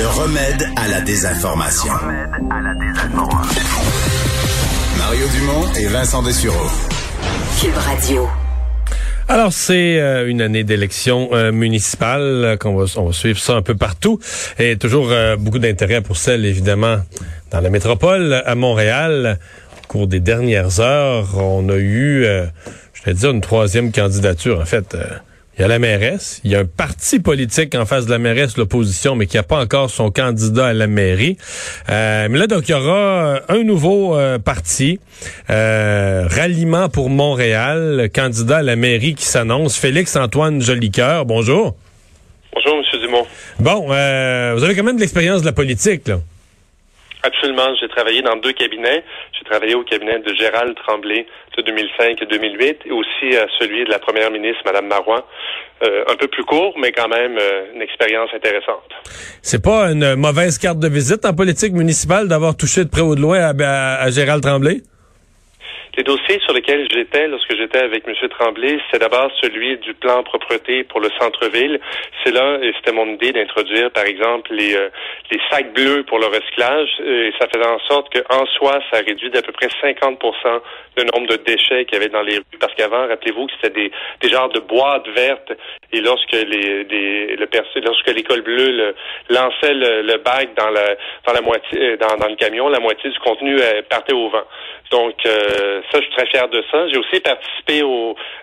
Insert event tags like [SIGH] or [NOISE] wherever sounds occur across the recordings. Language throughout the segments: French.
Le remède à la désinformation. Mario Dumont et Vincent Dessureau. Cube Radio. Alors, c'est euh, une année d'élection euh, municipale euh, qu'on va, on va suivre ça un peu partout. Et toujours beaucoup d'intérêt pour celle, évidemment, dans la métropole, à Montréal. Au cours des dernières heures, on a eu, je vais dire, une troisième candidature, en fait. Il y a la mairesse, il y a un parti politique en face de la mairesse, l'opposition, mais qui n'a pas encore son candidat à la mairie. Euh, mais là, donc, il y aura un nouveau euh, parti, euh, Ralliement pour Montréal, candidat à la mairie qui s'annonce, Félix-Antoine Jolicoeur. Bonjour. Bonjour, M. Dumont. Bon, vous avez quand même de l'expérience de la politique, là. Absolument. J'ai travaillé dans deux cabinets. J'ai travaillé au cabinet de Gérald Tremblay de 2005 et 2008 et aussi à celui de la première ministre, Mme Marois. Euh, un peu plus court, mais quand même euh, une expérience intéressante. C'est pas une mauvaise carte de visite en politique municipale d'avoir touché de près ou de loin à Gérald Tremblay? Les dossiers sur lesquels j'étais lorsque j'étais avec M. Tremblay, c'est d'abord celui du plan propreté pour le centre-ville. C'est là, et c'était mon idée d'introduire, par exemple, les, euh, les sacs bleus pour le recyclage. Et ça faisait en sorte qu'en soi, ça réduit d'à peu près 50% le nombre de déchets qu'il y avait dans les rues. Parce qu'avant, rappelez-vous que c'était des, des genres de boîtes vertes. Et lorsque les, les le lorsque l'école bleue lançait le, le bac dans la dans la moitié dans, dans le camion, la moitié du contenu euh, partait au vent. Donc, euh, ça, je suis très fier de ça. J'ai aussi participé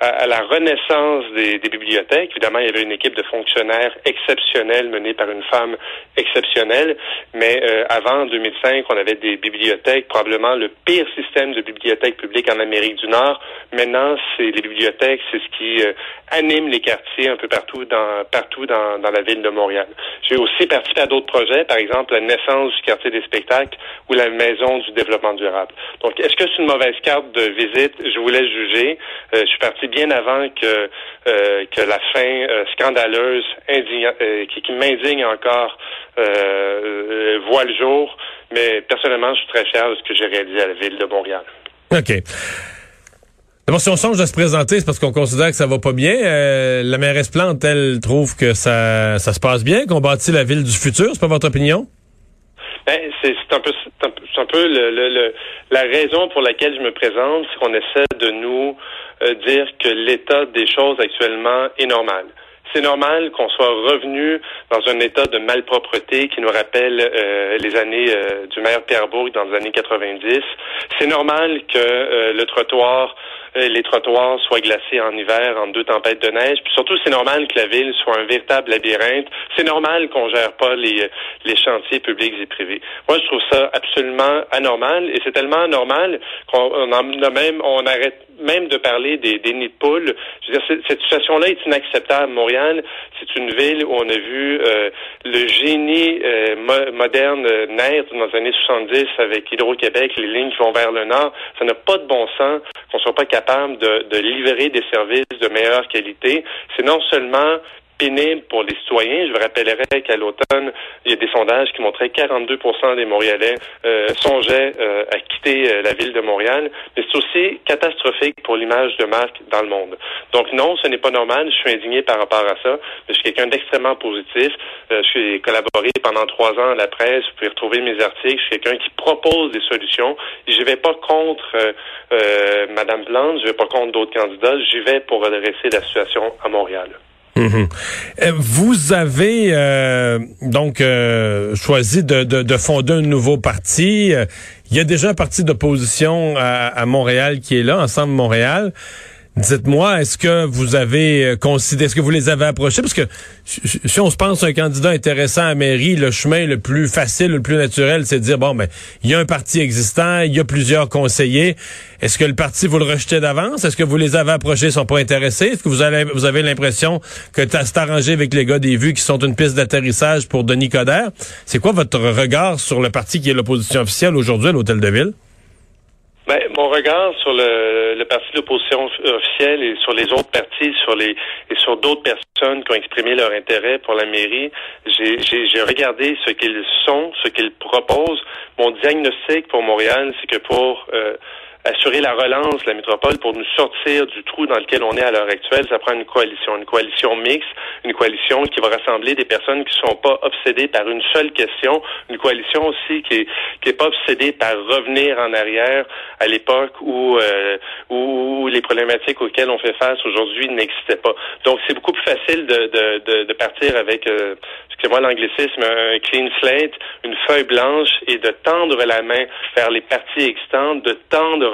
à, la renaissance des, bibliothèques. Évidemment, il y avait une équipe de fonctionnaires exceptionnelle menée par une femme exceptionnelle. Mais euh, avant 2005, on avait des bibliothèques, probablement le pire système de bibliothèques publiques en Amérique du Nord. Maintenant, c'est les bibliothèques, c'est ce qui euh, anime les quartiers un peu partout dans partout dans, dans la ville de Montréal. J'ai aussi participé à d'autres projets, par exemple la naissance du quartier des spectacles ou la maison du développement durable. Donc, est-ce que c'est une mauvaise carte? De visite? Je voulais juger. Euh, je suis parti bien avant que, euh, que la fin euh, scandaleuse qui, m'indigne encore voit le jour. Mais personnellement, je suis très fier de ce que j'ai réalisé à la ville de Montréal. OK. D'abord, si on change de se présenter, c'est parce qu'on considère que ça va pas bien. la mairesse Plante, elle trouve que ça, ça se passe bien, qu'on bâtit la ville du futur. C'est pas votre opinion? Ben, c'est un peu, un peu le, le, la raison pour laquelle je me présente, c'est qu'on essaie de nous euh, dire que l'état des choses actuellement est normal. C'est normal qu'on soit revenu dans un état de malpropreté qui nous rappelle euh, les années euh, du maire Pierre Bourg dans les années 90. C'est normal que le trottoir euh, les trottoirs soient glacés en hiver en deux tempêtes de neige. Puis surtout, c'est normal que la ville soit un véritable labyrinthe. C'est normal qu'on gère pas les, les chantiers publics et privés. Moi, je trouve ça absolument anormal et c'est tellement anormal qu'on en a même, on arrête même de parler des, des nids de poules. Je veux dire, cette situation-là est inacceptable. Montréal, c'est une ville où on a vu euh, le génie euh, moderne naître dans les années 70 avec Hydro-Québec, les lignes qui vont vers le nord. Ça n'a pas de bon sens qu'on soit pas capable de, de livrer des services de meilleure qualité. C'est non seulement pénible pour les citoyens. Je vous rappellerai qu'à l'automne, il y a des sondages qui montraient que 42% des Montréalais euh, songeaient euh, à quitter euh, la ville de Montréal. Mais c'est aussi catastrophique pour l'image de marque dans le monde. Donc non, ce n'est pas normal. Je suis indigné par rapport à ça. Je suis quelqu'un d'extrêmement positif. je suis collaboré pendant trois ans à la presse. Vous pouvez retrouver mes articles. Je suis quelqu'un qui propose des solutions. Je ne vais pas contre Madame Plante. Je ne vais pas contre d'autres candidats. J'y vais pour redresser la situation à Montréal. Mhm. Euh, vous avez euh, donc euh, choisi de, de, fonder un nouveau parti. Il y a déjà un parti d'opposition à, Montréal qui est là, Ensemble Montréal. Dites-moi, est-ce que vous avez euh, considéré, est-ce que vous les avez approchés? Parce que si on se pense un candidat intéressant à mairie, le chemin le plus facile, le plus naturel, c'est de dire, bon, mais ben, il y a un parti existant, il y a plusieurs conseillers. Est-ce que le parti, vous le rejetez d'avance? Est-ce que vous les avez approchés, ils sont pas intéressés? Est-ce que vous avez, vous avez l'impression que c'est arrangé avec les gars des vues qui sont une piste d'atterrissage pour Denis Coderre? C'est quoi votre regard sur le parti qui est l'opposition officielle aujourd'hui à l'Hôtel de Ville? Ben, mon regard sur le, le parti d'opposition officielle et sur les autres partis, sur les et sur d'autres personnes qui ont exprimé leur intérêt pour la mairie, j'ai regardé ce qu'ils sont, ce qu'ils proposent. Mon diagnostic pour Montréal, c'est que pour euh, assurer la relance de la métropole pour nous sortir du trou dans lequel on est à l'heure actuelle, ça prend une coalition, une coalition mixte, une coalition qui va rassembler des personnes qui ne sont pas obsédées par une seule question, une coalition aussi qui est, qui pas obsédée par revenir en arrière à l'époque où, euh, où les problématiques auxquelles on fait face aujourd'hui n'existaient pas. Donc c'est beaucoup plus facile de, de, de, partir avec, euh, excusez-moi l'anglicisme, un clean slate, une feuille blanche et de tendre la main vers les partis existantes, de tendre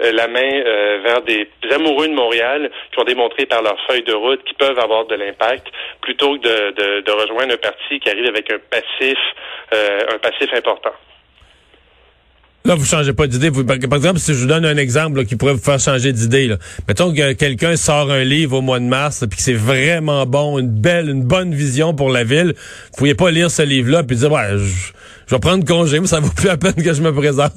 la main euh, vers des amoureux de Montréal qui ont démontré par leur feuille de route qu'ils peuvent avoir de l'impact, plutôt que de, rejoindre un parti qui arrive avec un passif, euh, un passif important. Là, vous changez pas d'idée. Par exemple, si je vous donne un exemple qui pourrait vous faire changer d'idée, mettons que quelqu'un sort un livre au mois de mars, puis que c'est vraiment bon, une belle, une bonne vision pour la ville, vous pourriez pas lire ce livre-là puis dire, ouais, je vais prendre congé, mais ça vaut plus la peine que je me présente.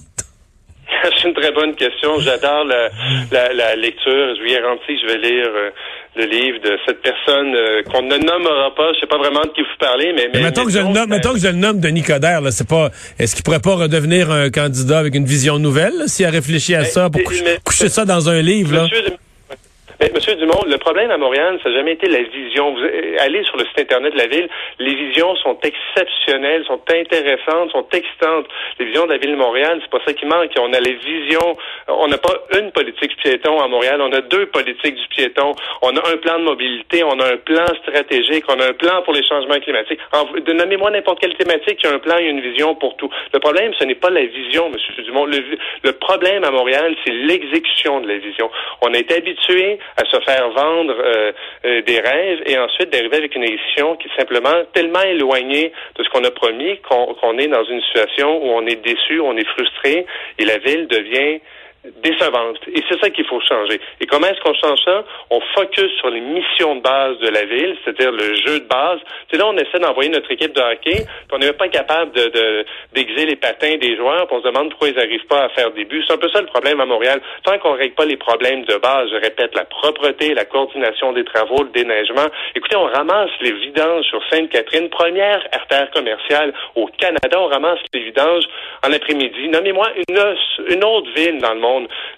Une très bonne question. J'adore la, la, la, lecture. Je lui ai garanti que je vais lire euh, le livre de cette personne euh, qu'on ne nommera pas. Je sais pas vraiment de qui vous parlez, mais... mais, mettons, que je le nomme, mettons que je le nomme Denis Coderre, là, c'est pas... Est-ce qu'il pourrait pas redevenir un candidat avec une vision nouvelle, s'il a réfléchi à ça, pour coucher, ça dans un livre, là? Mais, Monsieur Dumont, le problème à Montréal, ça n'a jamais été la vision. Vous allez sur le site Internet de la ville, les visions sont exceptionnelles, sont intéressantes, sont excitantes. Les visions de la ville de Montréal, c'est pas ça qui manque. On a les visions. On n'a pas une politique piéton à Montréal, on a deux politiques du piéton. On a un plan de mobilité, on a un plan stratégique, on a un plan pour les changements climatiques. de nommez-moi n'importe quelle thématique, il y a un plan et une vision pour tout. Le problème, ce n'est pas la vision, Monsieur Dumont. Le, le problème à Montréal, c'est l'exécution de la vision. On a été habitué à se faire vendre euh, euh, des rêves et ensuite d'arriver avec une édition qui est simplement tellement éloignée de ce qu'on a promis qu'on est dans une situation où on est déçu, on est frustré et la ville devient décevante. Et c'est ça qu'il faut changer. Et comment est-ce qu'on change ça? On focus sur les missions de base de la ville, c'est-à-dire le jeu de base. C'est là on essaie d'envoyer notre équipe de hockey, puis on n'est même pas capable de, d'exer les patins des joueurs, puis on se demande pourquoi ils n'arrivent pas à faire des buts. C'est un peu ça le problème à Montréal. Tant qu'on règle pas les problèmes de base, je répète, la propreté, la coordination des travaux, le déneigement. Écoutez, on ramasse les vidanges sur Sainte-Catherine, première artère commerciale au Canada. On ramasse les vidanges en après-midi. Nommez-moi une, une autre ville dans le monde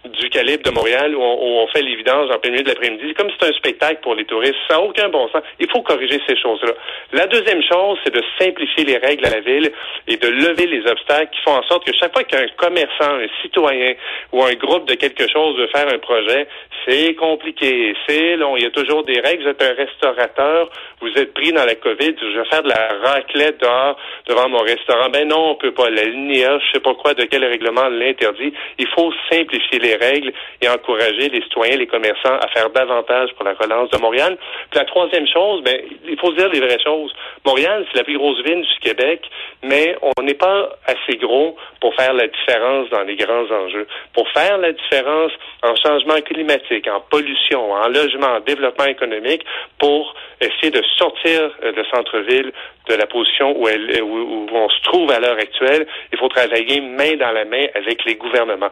du calibre de Montréal où on, fait l'évidence en plein milieu de l'après-midi. Comme c'est un spectacle pour les touristes, ça n'a aucun bon sens. Il faut corriger ces choses-là. La deuxième chose, c'est de simplifier les règles à la ville et de lever les obstacles qui font en sorte que chaque fois qu'un commerçant, un citoyen ou un groupe de quelque chose veut faire un projet, c'est compliqué, c'est long. Il y a toujours des règles. Vous êtes un restaurateur, vous êtes pris dans la COVID, je vais faire de la raclette dehors devant mon restaurant. Ben non, on peut pas. La linéa, je sais pas quoi, de quel règlement l'interdit. Il faut simplifier les règles et encourager les citoyens, les commerçants à faire davantage pour la relance de Montréal. Puis la troisième chose, ben, il faut se dire les vraies choses. Montréal, c'est la plus grosse ville du Québec, mais on n'est pas assez gros pour faire la différence dans les grands enjeux. Pour faire la différence en changement climatique, en pollution, en logement, en développement économique, pour essayer de sortir le euh, centre-ville de la position où, on se trouve à l'heure actuelle. Il faut travailler main dans la main avec les gouvernements.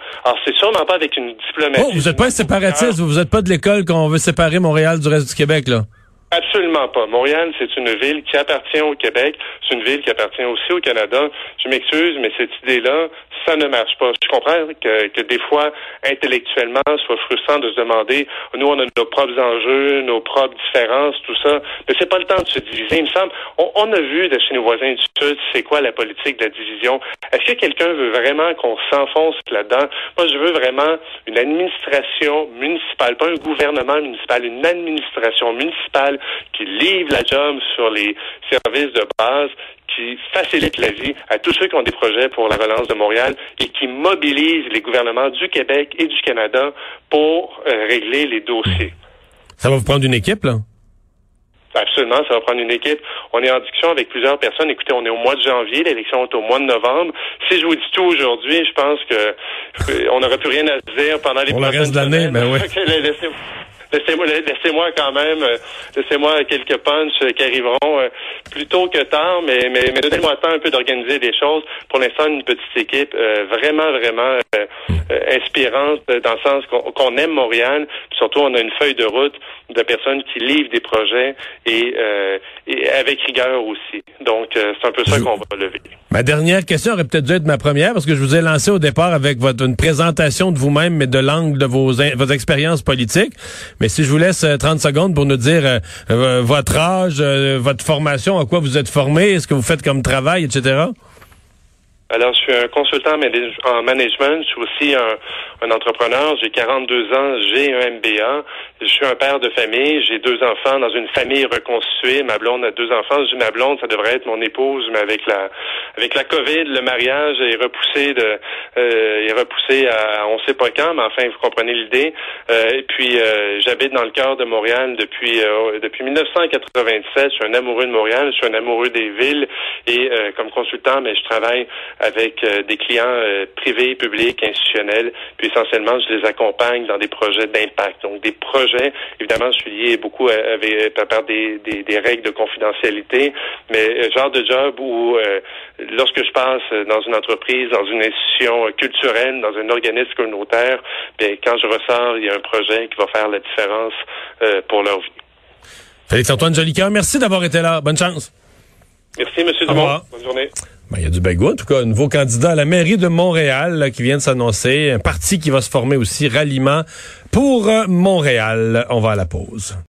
Pas avec une diplomatie. Oh, vous n'êtes pas un séparatiste, vous n'êtes pas de l'école qu'on veut séparer Montréal du reste du Québec, là. Absolument pas. Montréal, c'est une ville qui appartient au Québec. C'est une ville qui appartient aussi au Canada. Je m'excuse, mais cette idée-là, ça ne marche pas. Je comprends que, que des fois, intellectuellement, soit frustrant de se demander, nous, on a nos propres enjeux, nos propres différences, tout ça. Mais c'est pas le temps de se diviser. Il me semble, on, a vu de chez nos voisins du Sud, c'est quoi la politique de la division? Est-ce que quelqu'un veut vraiment qu'on s'enfonce là-dedans? Moi, je veux vraiment une administration municipale, pas un gouvernement municipal, une administration municipale Qui livre la job sur les services de base, qui facilite la vie à tous ceux qui ont des projets pour la relance de Montréal et qui mobilise les gouvernements du Québec et du Canada pour euh, régler les dossiers. Ça va vous prendre une équipe, là? Absolument, ça va prendre une équipe. On est en discussion avec plusieurs personnes. Écoutez, on est au mois de janvier, l'élection est au mois de novembre. Si je vous dis tout aujourd'hui, je pense que euh, on n'aurait plus rien à dire pendant les Pour le reste de l'année, ben oui. [LAUGHS] Laissez-moi laissez-moi quand même, euh, laissez-moi quelques punchs euh, qui arriveront euh, plus tôt que tard, mais, mais, mais donnez-moi le temps un peu d'organiser des choses. Pour l'instant, une petite équipe vraiment, vraiment inspirante dans le sens qu'on aime Montréal. surtout, on a une feuille de route de personnes qui livrent des projets et, et avec rigueur aussi. Donc, c'est un peu ça qu'on va lever. Ma dernière question aurait peut-être dû être ma première parce que je vous ai lancé au départ avec votre une présentation de vous-même, mais de l'angle de vos, vos expériences politiques. Mais si je vous laisse 30 euh, secondes pour nous dire euh, euh, votre âge, votre formation, à quoi vous êtes formé, ce que vous faites comme travail, etc. Alors, je suis un consultant en management. Je suis aussi un, entrepreneur. J'ai 42 ans. J'ai un MBA. Je suis un père de famille. J'ai deux enfants dans une famille reconstituée. Ma blonde a deux enfants. Je dis ma blonde, ça devrait être mon épouse, mais avec la avec la COVID, le mariage est repoussé de euh, est repoussé à on sait pas quand, mais enfin vous comprenez l'idée. Euh, et puis euh, j'habite dans le cœur de Montréal depuis euh, depuis 1997. Je suis un amoureux de Montréal. Je suis un amoureux des villes et comme consultant, mais je travaille avec des clients privés, publics, institutionnels. Puis essentiellement, je les accompagne dans des projets d'impact. Donc, des projets, évidemment, je suis lié beaucoup avec, par des, des, des, règles de confidentialité, mais euh, genre de job où, euh, lorsque je passe dans une entreprise, dans une institution culturelle, dans un organisme communautaire, bien, quand je ressors, il y a un projet qui va faire la différence euh, pour leur vie. Félix-Antoine Jolicoeur, merci d'avoir été là. Bonne chance. Merci, M. Dumont. Bonne journée. Ben, il y a du bagou, en tout cas, un nouveau candidat à la mairie de Montréal qui vient de s'annoncer, un parti qui va se former aussi, ralliement pour euh, Montréal. On va à la pause.